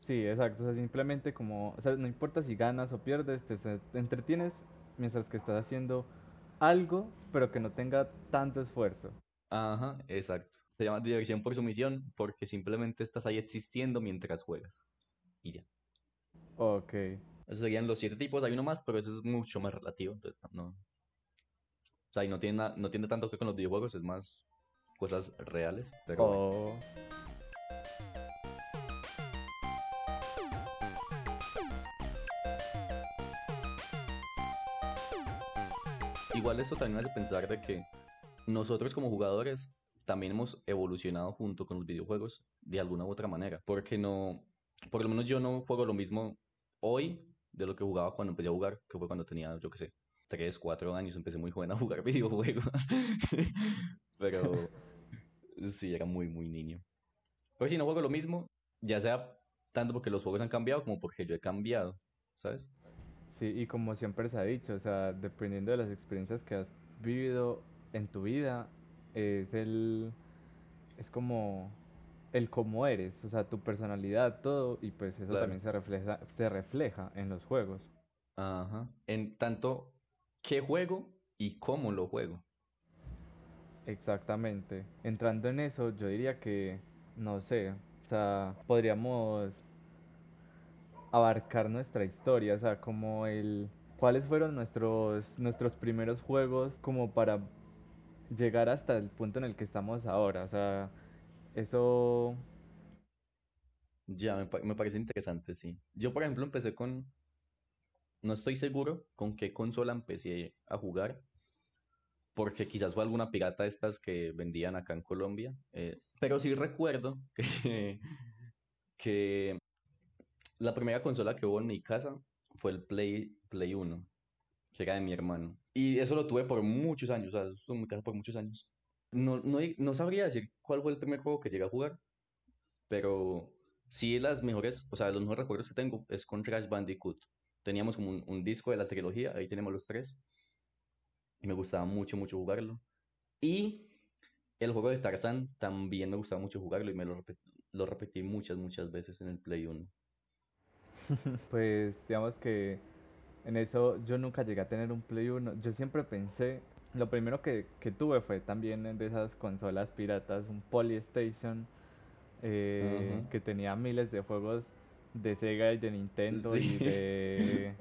Sí, exacto. O sea, simplemente como, o sea, no importa si ganas o pierdes, te entretienes mientras que estás haciendo algo, pero que no tenga tanto esfuerzo. Ajá, exacto. Se llama diversión por sumisión porque simplemente estás ahí existiendo mientras juegas. Y ya. Ok. Esos serían los siete tipos. Hay uno más, pero eso es mucho más relativo. Entonces, no. O sea, y no tiene, no tiene tanto que con los videojuegos, es más cosas reales. Pero oh. Igual esto también hace pensar de que nosotros como jugadores también hemos evolucionado junto con los videojuegos de alguna u otra manera, porque no, por lo menos yo no juego lo mismo hoy de lo que jugaba cuando empecé a jugar, que fue cuando tenía, yo qué sé, 3, 4 años, empecé muy joven a jugar videojuegos, pero sí, era muy, muy niño. Pero si no juego lo mismo, ya sea tanto porque los juegos han cambiado como porque yo he cambiado, ¿sabes? Sí, y como siempre se ha dicho, o sea, dependiendo de las experiencias que has vivido en tu vida es el es como el cómo eres, o sea, tu personalidad, todo, y pues eso también se refleja, se refleja en los juegos. Ajá. En tanto qué juego y cómo lo juego. Exactamente. Entrando en eso, yo diría que, no sé, o sea, podríamos abarcar nuestra historia, o sea, como el cuáles fueron nuestros nuestros primeros juegos como para llegar hasta el punto en el que estamos ahora. O sea, eso... Ya, me, parece interesante, sí. Yo, por ejemplo, empecé con... No estoy seguro con qué consola empecé a jugar, porque quizás fue alguna pirata estas que vendían acá en Colombia. eh, pero sí recuerdo que, que la primera consola que hubo en mi casa fue el Play, Play 1, que era de mi hermano. Y eso lo tuve por muchos años, o sea, eso en mi casa por muchos años. No, no, no sabría decir cuál fue el primer juego que llegué a jugar, pero sí las mejores, o sea, los mejores recuerdos que tengo es con Crash Bandicoot. Teníamos como un, disco de la trilogía, ahí tenemos los tres, y me gustaba mucho, mucho jugarlo. Y el juego de Tarzan también me gustaba mucho jugarlo y me lo, lo repetí muchas, muchas veces en el Play 1. Pues digamos que en eso yo nunca llegué a tener un Play 1. Yo siempre pensé, lo primero que, que tuve fue también de esas consolas piratas, un Polystation eh, que tenía miles de juegos de Sega y de Nintendo y de,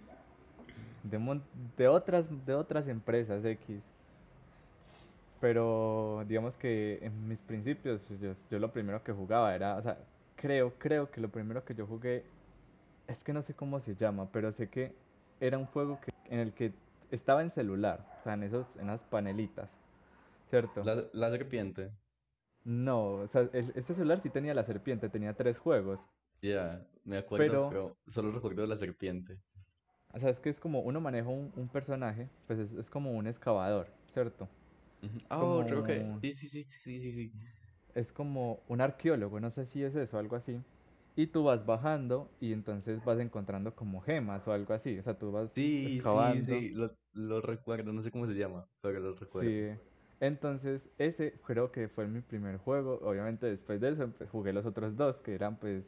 de, mon- de otras, de otras empresas X. Pero digamos que en mis principios yo, yo lo primero que jugaba era, o sea, creo, creo que lo primero que yo jugué es que no sé cómo se llama, pero sé que era un juego que, en el que estaba en celular, o sea, en esos, en esas panelitas, ¿cierto? La, la serpiente, No, o sea, el- ese celular sí tenía la serpiente, tenía tres juegos, ya, me acuerdo, pero, pero solo recuerdo la serpiente. o sea, es que es como uno maneja un, un personaje, pues es, es como un excavador, ¿cierto? Ah, oh, creo que, como, sí, sí, sí, sí, sí, sí. es como un arqueólogo, no sé si es eso, algo así. Y tú vas bajando y entonces vas encontrando como gemas o algo así, o sea, tú vas Sí, sí, excavando. sí, lo, lo recuerdo, no sé cómo se llama, pero lo recuerdo. Sí, entonces ese creo que fue mi primer juego. Obviamente después de eso pues, jugué los otros dos, que eran pues,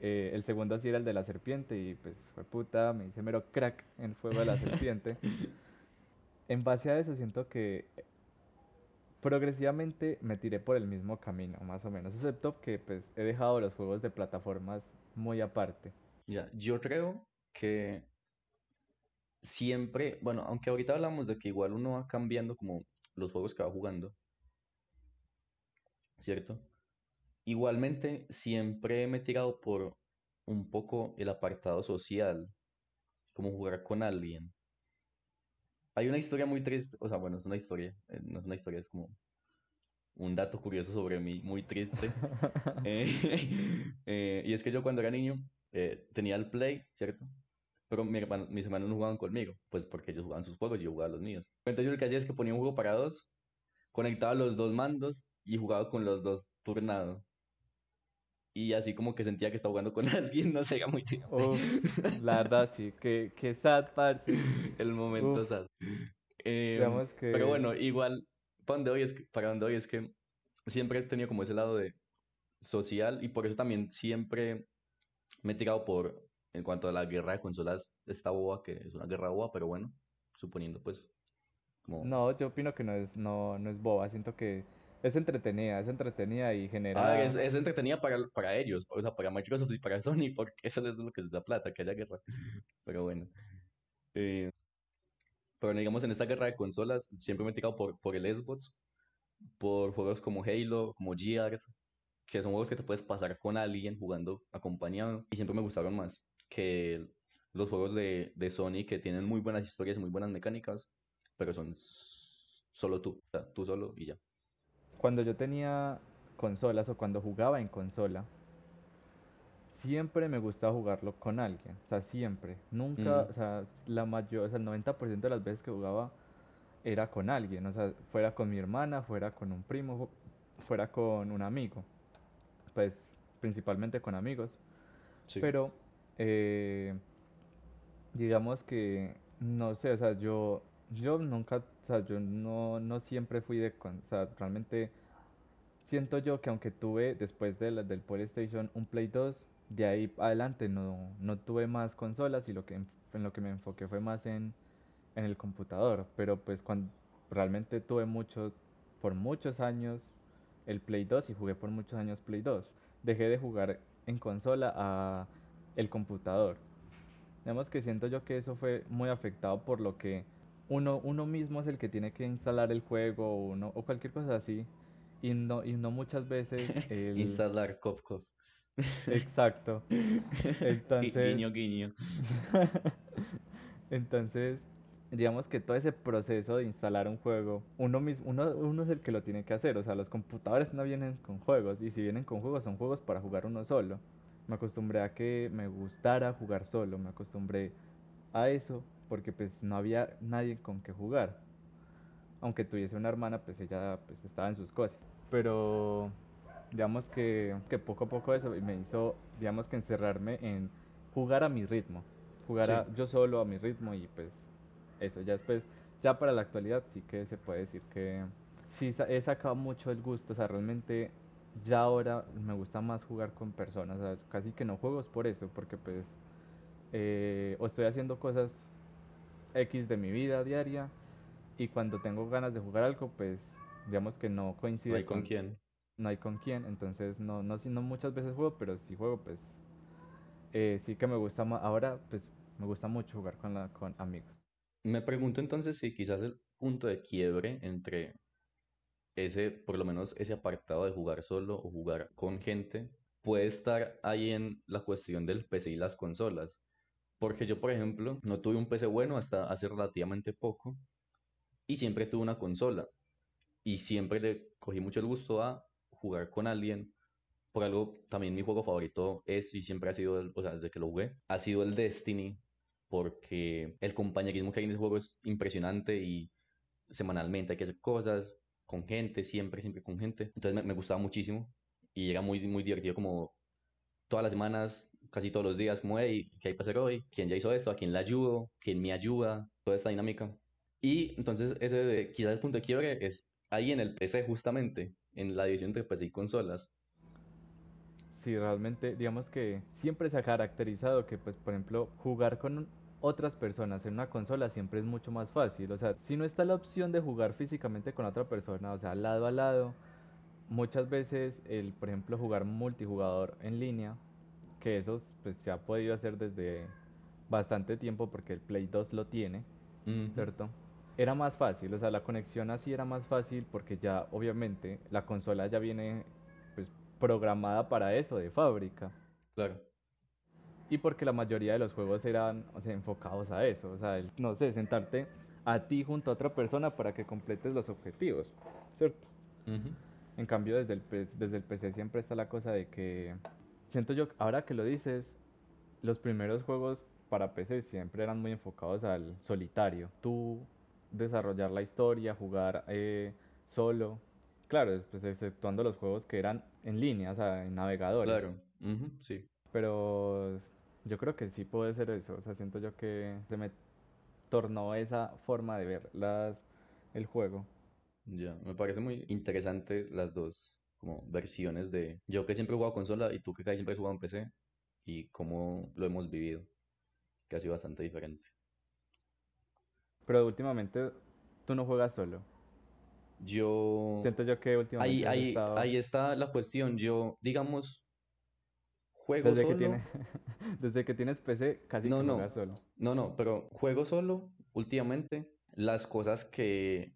eh, el segundo sí era el de la serpiente y pues fue puta, me hice mero crack en el juego de la serpiente. En base a eso siento que progresivamente me tiré por el mismo camino, más o menos, excepto que pues he dejado los juegos de plataformas muy aparte. Ya, yo creo que siempre, bueno, aunque ahorita hablamos de que igual uno va cambiando como los juegos que va jugando, ¿cierto? Igualmente siempre me he tirado por un poco el apartado social, como jugar con alguien. Hay una historia muy triste, o sea, bueno, es una historia, eh, no es una historia, es como un dato curioso sobre mí, muy triste. Eh, eh, y es que yo cuando era niño tenía el Play, ¿cierto? Pero mi hermano- mis hermanos no jugaban conmigo, pues porque ellos jugaban sus juegos y yo jugaba los míos. Entonces yo lo que hacía es que ponía un juego para dos, conectaba los dos mandos y jugaba con los dos turnados. Y así como que sentía que estaba jugando con alguien, no sé, era muy. Uf, la verdad sí, que, que sad, parce. El momento Uf, sad. Em, pero bueno, igual, para donde voy es que, para donde voy es que siempre he tenido como ese lado de social y por eso también siempre me he tirado por, en cuanto a la guerra de consolas, esta boba, que es una guerra boba, pero bueno, suponiendo pues, como, No, yo opino que no es, no, no es boba, siento que es entretenida, es entretenida y es, genera... es entretenida para, para ellos, o sea, para Microsoft y para Sony, porque eso es lo que les da plata, que haya guerra, pero bueno. Eh, pero digamos, en esta guerra de consolas, siempre me he tirado por, por el Xbox, por juegos como Halo, como Gears, que son juegos que te puedes pasar con alguien jugando acompañado, y siempre me gustaron más que los juegos de, de Sony que tienen muy buenas historias y muy buenas mecánicas, pero son solo tú, o sea, tú solo y ya. Cuando yo tenía consolas o cuando jugaba en consola, siempre me gustaba jugarlo con alguien, o sea, siempre. Nunca, Mm, o sea, la mayor, o sea, el 90% de las veces que jugaba era con alguien, o sea, fuera con mi hermana, fuera con un primo, fu- fuera con un amigo, pues principalmente con amigos, sí. pero eh, digamos que, no sé, o sea, yo, yo nunca, o sea, yo no, no siempre fui de, con, realmente siento yo que aunque tuve después de la- del PlayStation un Play 2, de ahí adelante no, no tuve más consolas y lo que, en en lo que me enfoqué fue más en, en el computador, pero pues cuando realmente tuve mucho, por muchos años el Play 2 y jugué por muchos años Play 2. Dejé de jugar en consola a el computador. Digamos que siento yo que eso fue muy afectado por lo que uno, uno mismo es el que tiene que instalar el juego o, o cualquier cosa así. Y no, y no muchas veces el... Instalar Cop Cop. Exacto. Entonces, Guiño, guiño. entonces, digamos que todo ese proceso de instalar un juego, uno mismo, uno, uno es el que lo tiene que hacer, o sea, los computadores no vienen con juegos, y si vienen con juegos, son juegos para jugar uno solo. Me acostumbré a que me gustara jugar solo, me acostumbré a eso, porque pues no había nadie con que jugar. Aunque tuviese una hermana, pues ella pues estaba en sus cosas. Pero digamos que, que poco a poco eso me hizo, digamos que encerrarme en jugar a mi ritmo, jugar a- yo solo a mi ritmo y pues eso, ya después, ya para la actualidad sí que se puede decir que sí he sacado mucho el gusto, o sea, realmente ya ahora me gusta más jugar con personas, sea, casi que no juegos por eso, porque pues eh, o estoy haciendo cosas X de mi vida diaria y cuando tengo ganas de jugar algo, pues digamos que no No coincide hay con con, quién. no hay con quién, entonces no, no, no muchas veces juego, pero si juego, pues eh, sí que me gusta más, ahora pues me gusta mucho jugar con, la, con amigos. Me pregunto entonces si quizás el punto de quiebre entre ese, por lo menos ese apartado de jugar solo o jugar con gente, puede estar ahí en la cuestión del PC y las consolas. Porque yo, por ejemplo, no tuve un PC bueno hasta hace relativamente poco y siempre tuve una consola. Y siempre le cogí mucho el gusto a jugar con alguien. Por algo, también mi juego favorito es y siempre ha sido, el- o sea, desde que lo jugué, ha sido el Destiny, porque el compañerismo que hay en ese juego es impresionante y semanalmente hay que hacer cosas con gente, siempre, siempre con gente. Entonces me, me gustaba muchísimo y era muy, muy divertido como todas las semanas, casi todos los días, como, hey, ¿qué hay para hacer hoy? ¿Quién ya hizo esto? ¿A quién le ayudo? ¿Quién me ayuda? Toda esta dinámica. Y entonces ese de, quizás el punto de quiebre es ahí en el PC justamente, en la división entre PC y consolas. Sí, realmente, digamos que siempre se ha caracterizado que, pues, por ejemplo, jugar con otras personas en una consola siempre es mucho más fácil. O sea, si no está la opción de jugar físicamente con otra persona, o sea, lado a lado, muchas veces el, por ejemplo, jugar multijugador en línea, que eso pues se ha podido hacer desde bastante tiempo porque el Play 2 lo tiene, Ujú, ¿cierto? Era más fácil, o sea, la conexión así era más fácil porque ya obviamente la consola ya viene pues programada para eso de fábrica Claro, y porque la mayoría de los juegos eran, o sea, enfocados a eso, o sea, el, no sé, sentarte a ti junto a otra persona para que completes los objetivos, ¿cierto? ujú, En cambio, desde el, desde el PC siempre está la cosa de que, siento yo, ahora que lo dices, los primeros juegos para PC siempre eran muy enfocados al solitario. Tú desarrollar la historia, jugar eh, solo. Claro, pues exceptuando los juegos que eran en línea, o sea, en navegadores. claro, ujú, sí. Pero yo creo que sí puede ser eso. O sea, siento yo que se me tornó esa forma de ver las, el juego. Ya, me parece muy interesante las dos como versiones de yo que siempre he jugado consola y tú que casi siempre has jugado en PC y cómo lo hemos vivido, que ha sido bastante diferente. Pero últimamente tú no juegas solo. Yo, Siento yo que ahí, últimamente has ahí, estado... ahí está la cuestión, yo, digamos, juego Desde que tiene, desde que tienes PC, casi no, que no, juegas solo. no, no, pero juego solo últimamente las cosas que,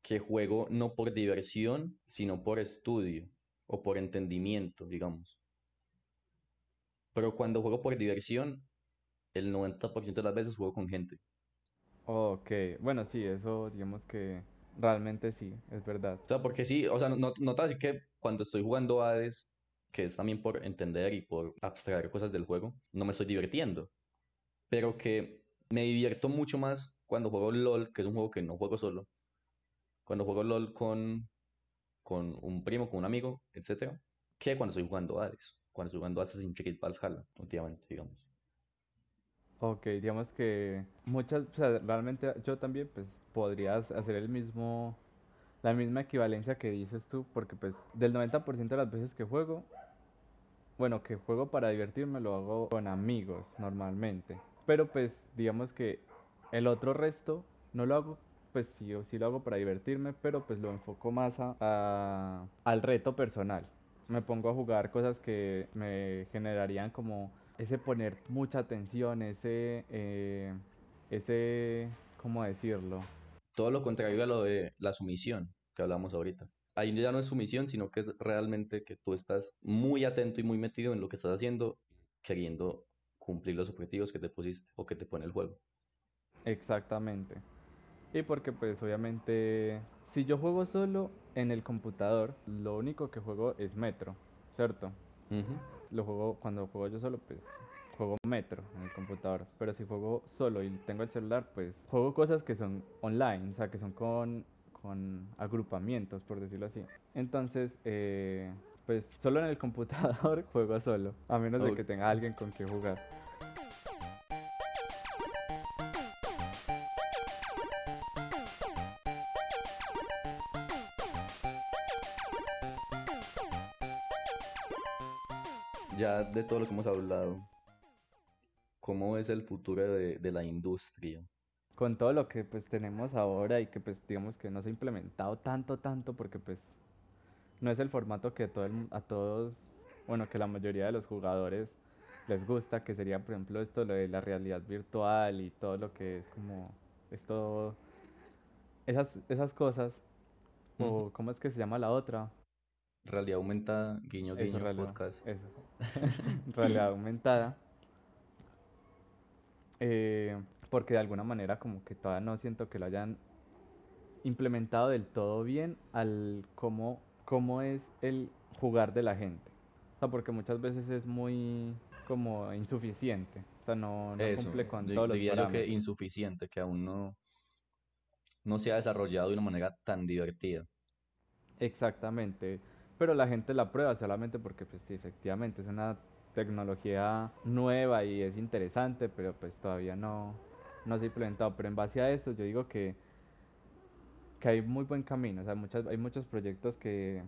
que juego no por diversión, sino por estudio o por entendimiento, digamos. Pero cuando juego por diversión, el 90% de las veces juego con gente. Ok, bueno, sí, eso digamos que realmente sí, es verdad. O sea, porque sí, o sea, no, que cuando estoy jugando Hades, que es también por entender y por abstraer cosas del juego, no me estoy divirtiendo. Pero que me divierto mucho más cuando juego LOL, que es un juego que no juego solo. Cuando juego LOL con, con un primo, con un amigo, etcétera, que cuando estoy jugando Hades. Cuando estoy jugando Assassin's Creed Valhalla, últimamente, digamos. Ok, digamos que muchas, o sea, realmente yo también pues podrías hacer el mismo, la misma equivalencia que dices tú, porque pues del 90% de las veces que juego, bueno, que juego para divertirme lo hago con amigos normalmente, pero pues digamos que el otro resto no lo hago, pues sí, sí lo hago para divertirme, pero pues lo enfoco más a, a- al reto personal. Me pongo a jugar cosas que me generarían como ese poner mucha atención, ese, eh, ese, ¿cómo decirlo? Todo lo contrario a lo de la sumisión que hablamos ahorita. Ahí ya no es sumisión, sino que es realmente que tú estás muy atento y muy metido en lo que estás haciendo, queriendo cumplir los objetivos que te pusiste o que te pone el juego. Exactamente. Y porque pues obviamente si yo juego solo en el computador, lo único que juego es Metro, ¿cierto? Lo juego cuando juego yo solo, pues juego Metro en el computador. Pero si juego solo y tengo el celular, pues juego cosas que son online, o sea, que son con, con agrupamientos, por decirlo así. Entonces, eh, pues solo en el computador juego solo, a menos de que tenga alguien con quien jugar. Ya de todo lo que hemos hablado, ¿cómo es el futuro de, de la industria? Con todo lo que pues tenemos ahora y que pues digamos que no se ha implementado tanto, tanto porque pues no es el formato que todo el a todos, bueno, que la mayoría de los jugadores les gusta, que sería por ejemplo esto, lo de la realidad virtual y todo lo que es como esto, esas, esas cosas, o ¿cómo es que se llama la otra? Realidad aumentada, guiño, Eso, guiño, realidad, podcast. eso, realidad aumentada. eh, porque de alguna manera como que todavía no siento que lo hayan implementado del todo bien al cómo, cómo es el jugar de la gente. O sea, porque muchas veces es muy como insuficiente. O sea, no, no Eso, cumple con todos los diría yo que parámetros. insuficiente, que aún no, no se ha desarrollado de una manera tan divertida. Exactamente. Pero la gente la prueba solamente porque, pues sí, efectivamente, es una tecnología nueva y es interesante, pero pues todavía no, no se ha implementado. Pero en base a eso, yo digo que, que hay muy buen camino. O sea, muchas, hay muchos proyectos que,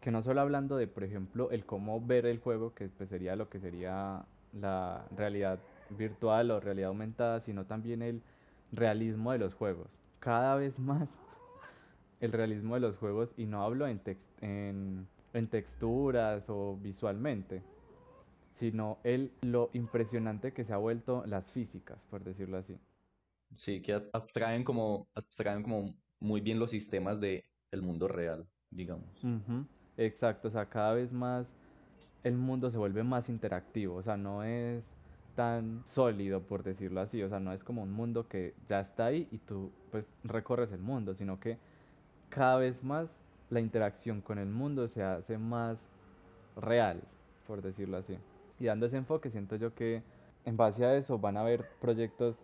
que no solo hablando de, por ejemplo, el cómo ver el juego, que pues sería lo que sería la realidad virtual o realidad aumentada, sino también el realismo de los juegos. Cada vez más el realismo de los juegos y no hablo en, tex- en, en texturas o visualmente, sino el, lo impresionante que se ha vuelto las físicas, por decirlo así. Sí, que ab- abstraen como, abstraen como muy bien los sistemas de el mundo real, digamos. Ujú, Exacto, o sea, cada vez más el mundo se vuelve más interactivo, o sea, no es tan sólido, por decirlo así, o sea, no es como un mundo que ya está ahí y tú pues recorres el mundo, sino que cada vez más la interacción con el mundo se hace más real, por decirlo así. Y dando ese enfoque, siento yo que en base a eso van a haber proyectos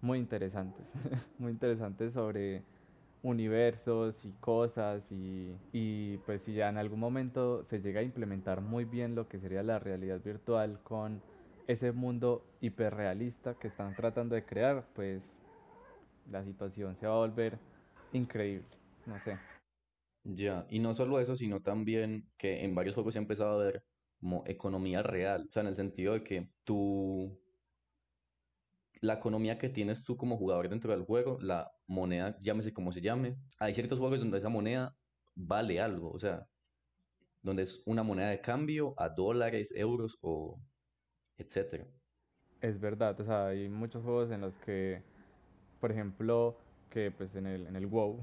muy interesantes, muy interesantes sobre universos y cosas y, y pues si ya en algún momento se llega a implementar muy bien lo que sería la realidad virtual con ese mundo hiperrealista que están tratando de crear, pues la situación se va a volver increíble, no sé. Ya, y no solo eso, sino también que en varios juegos se ha empezado a ver como economía real, o sea, en el sentido de que tú, la economía que tienes tú como jugador dentro del juego, la moneda, llámese como se llame, hay ciertos juegos donde esa moneda vale algo, o sea, donde es una moneda de cambio a dólares, euros o etcétera. Es verdad, o sea, hay muchos juegos en los que, por ejemplo, que pues en el, en el WoW,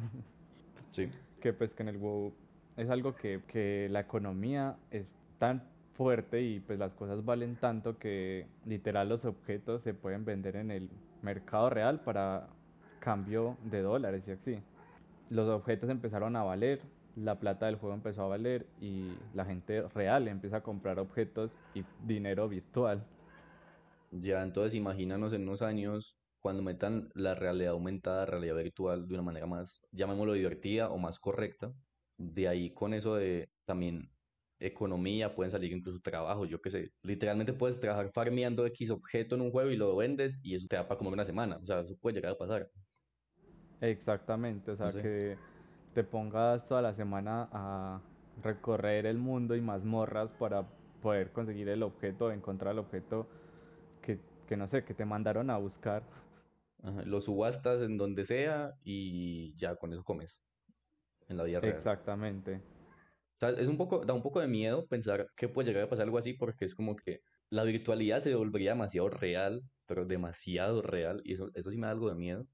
Sí, que pues que en el WoW es algo que, que la economía es tan fuerte y pues las cosas valen tanto que literal los objetos se pueden vender en el mercado real para cambio de dólares y así. Los objetos empezaron a valer, la plata del juego empezó a valer y la gente real empieza a comprar objetos y dinero virtual. ya, entonces imagínanos en unos años cuando metan la realidad aumentada, realidad virtual de una manera más, llamémoslo divertida o más correcta. De ahí con eso de también economía, pueden salir incluso trabajos, yo qué sé. Literalmente puedes trabajar farmeando X objeto en un juego y lo vendes y eso te da para comer una semana. O sea, eso puede llegar a pasar. Exactamente, o No sea, sé. que te pongas toda la semana a recorrer el mundo y mazmorras para poder conseguir el objeto, encontrar el objeto que, que no sé, que te mandaron a buscar. Ajá, Lo subastas en donde sea y ya con eso comes en la vida real. Exactamente. Sea, es un poco, da un poco de miedo pensar que puede llegar a pasar algo así porque es como que la virtualidad se volvería demasiado real, pero demasiado real y eso, eso sí me da algo de miedo.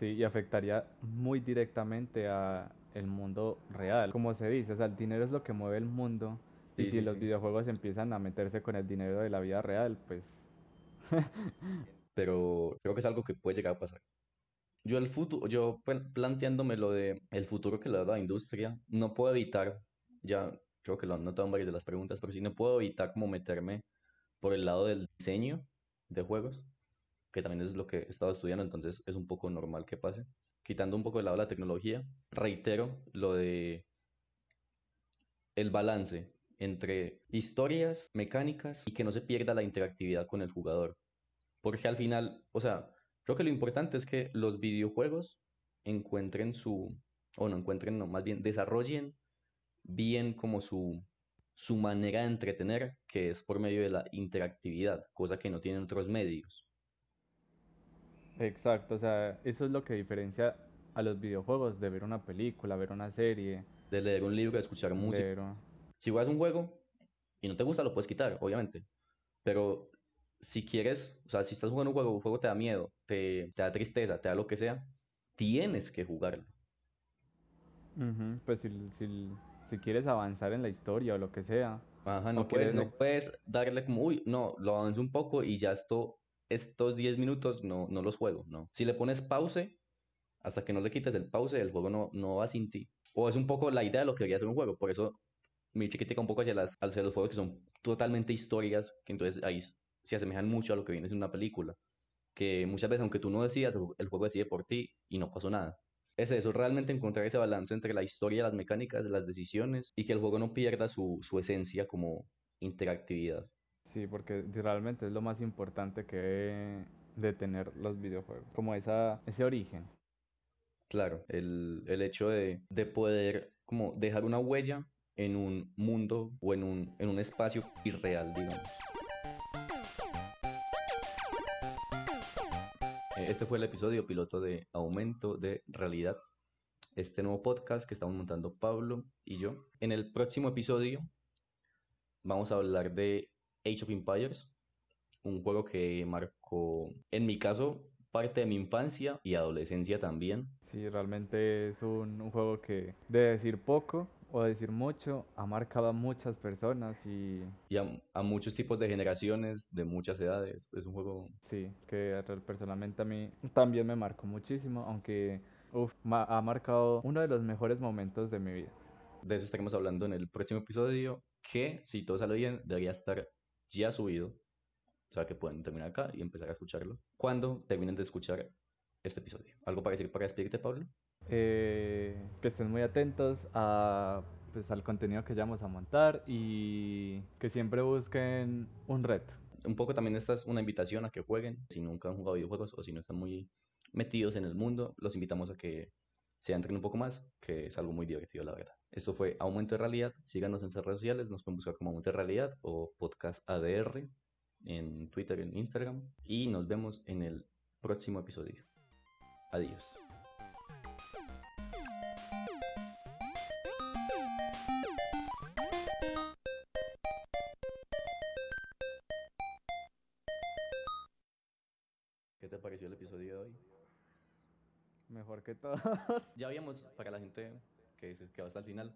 Sí, y afectaría muy directamente a el mundo real. Como se dice, o sea, el dinero es lo que mueve el mundo. Y si sí, los sí. videojuegos empiezan a meterse con el dinero de la vida real, pues pero creo que es algo que puede llegar a pasar. Yo el futuro, yo planteándome lo de el futuro que le da la industria, no puedo evitar, ya creo que lo han notado en varias de las preguntas, pero sí no puedo evitar como meterme por el lado del diseño de juegos, que también es lo que he estado estudiando, entonces es un poco normal que pase. Quitando un poco el lado de la tecnología, reitero lo de el balance entre historias, mecánicas y que no se pierda la interactividad con el jugador. Porque al final, o sea, creo que lo importante es que los videojuegos encuentren su, o no encuentren, no, más bien desarrollen bien como su, su manera de entretener, que es por medio de la interactividad, cosa que no tienen otros medios. Exacto, o sea, eso es lo que diferencia a los videojuegos de ver una película, ver una serie. De leer un libro, de escuchar música. Si juegas un juego y no te gusta, lo puedes quitar, obviamente. Pero si quieres, o sea, si estás jugando un juego, un juego te da miedo, te, te da tristeza, te da lo que sea, tienes que jugarlo. Pues si, si, si quieres avanzar en la historia o lo que sea. Ajá, no, puedes, no puedes darle como, uy, no, lo avanzo un poco y ya esto, estos 10 minutos no, no los juego, no. Si le pones pause, hasta que no le quites el pause, el juego no, no va sin ti. O es un poco la idea de lo que debería ser un juego, por eso me critica un poco hacia, las, hacia los juegos que son totalmente historias, que entonces ahí se asemejan mucho a lo que viene siendo una película. Que muchas veces, aunque tú no decidas, el juego decide por ti y no pasó nada es eso, realmente encontrar ese balance entre la historia, las mecánicas, las decisiones y que el juego no pierda su, esencia como interactividad. Sí, porque realmente es lo más importante que de tener los videojuegos, como esa, ese origen. Claro, el, hecho de, de, poder como dejar una huella en un mundo o en un, en un espacio irreal, digamos. Este fue el episodio piloto de Aumento de Realidad, este nuevo podcast que estamos montando Pablo y yo. En el próximo episodio vamos a hablar de Age of Empires, un juego que marcó, en mi caso, parte de mi infancia y adolescencia también. Sí, realmente es un, un juego que de decir poco o decir mucho, ha marcado a muchas personas y... Y a, muchos tipos de generaciones, de muchas edades. Es un juego... Sí, que personalmente a mí también me marcó muchísimo, aunque ha marcado uno de los mejores momentos de mi vida. De eso estaremos hablando en el próximo episodio, que si todo sale bien, debería estar ya subido. O sea que pueden terminar acá y empezar a escucharlo cuando terminen de escuchar este episodio. ¿Algo para decir para despedirte, Pablo? Eh, que estén muy atentos a, pues, al contenido que vamos a montar y que siempre busquen un reto. Un poco también esta es una invitación a que jueguen. Si nunca han jugado videojuegos o si no están muy metidos en el mundo, los invitamos a que se entren un poco más, que es algo muy divertido, la verdad. Esto fue Aumento de Realidad. Síganos en redes sociales, nos pueden buscar como Aumento de Realidad o Podcast ADR en Twitter y en Instagram. Y nos vemos en el próximo episodio. Adiós. Que todos. Ya habíamos, para la gente que quedó hasta el final,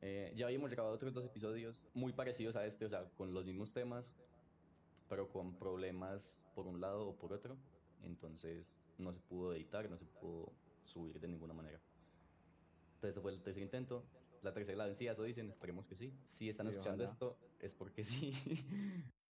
eh, ya habíamos grabado otros dos episodios muy parecidos a este, o sea, con los mismos temas, pero con problemas por un lado o por otro. Entonces no se pudo editar, no se pudo subir de ninguna manera. Entonces este fue el tercer intento. La tercera la vencida, eso dicen, esperemos que sí. Si están escuchando esto, es porque sí.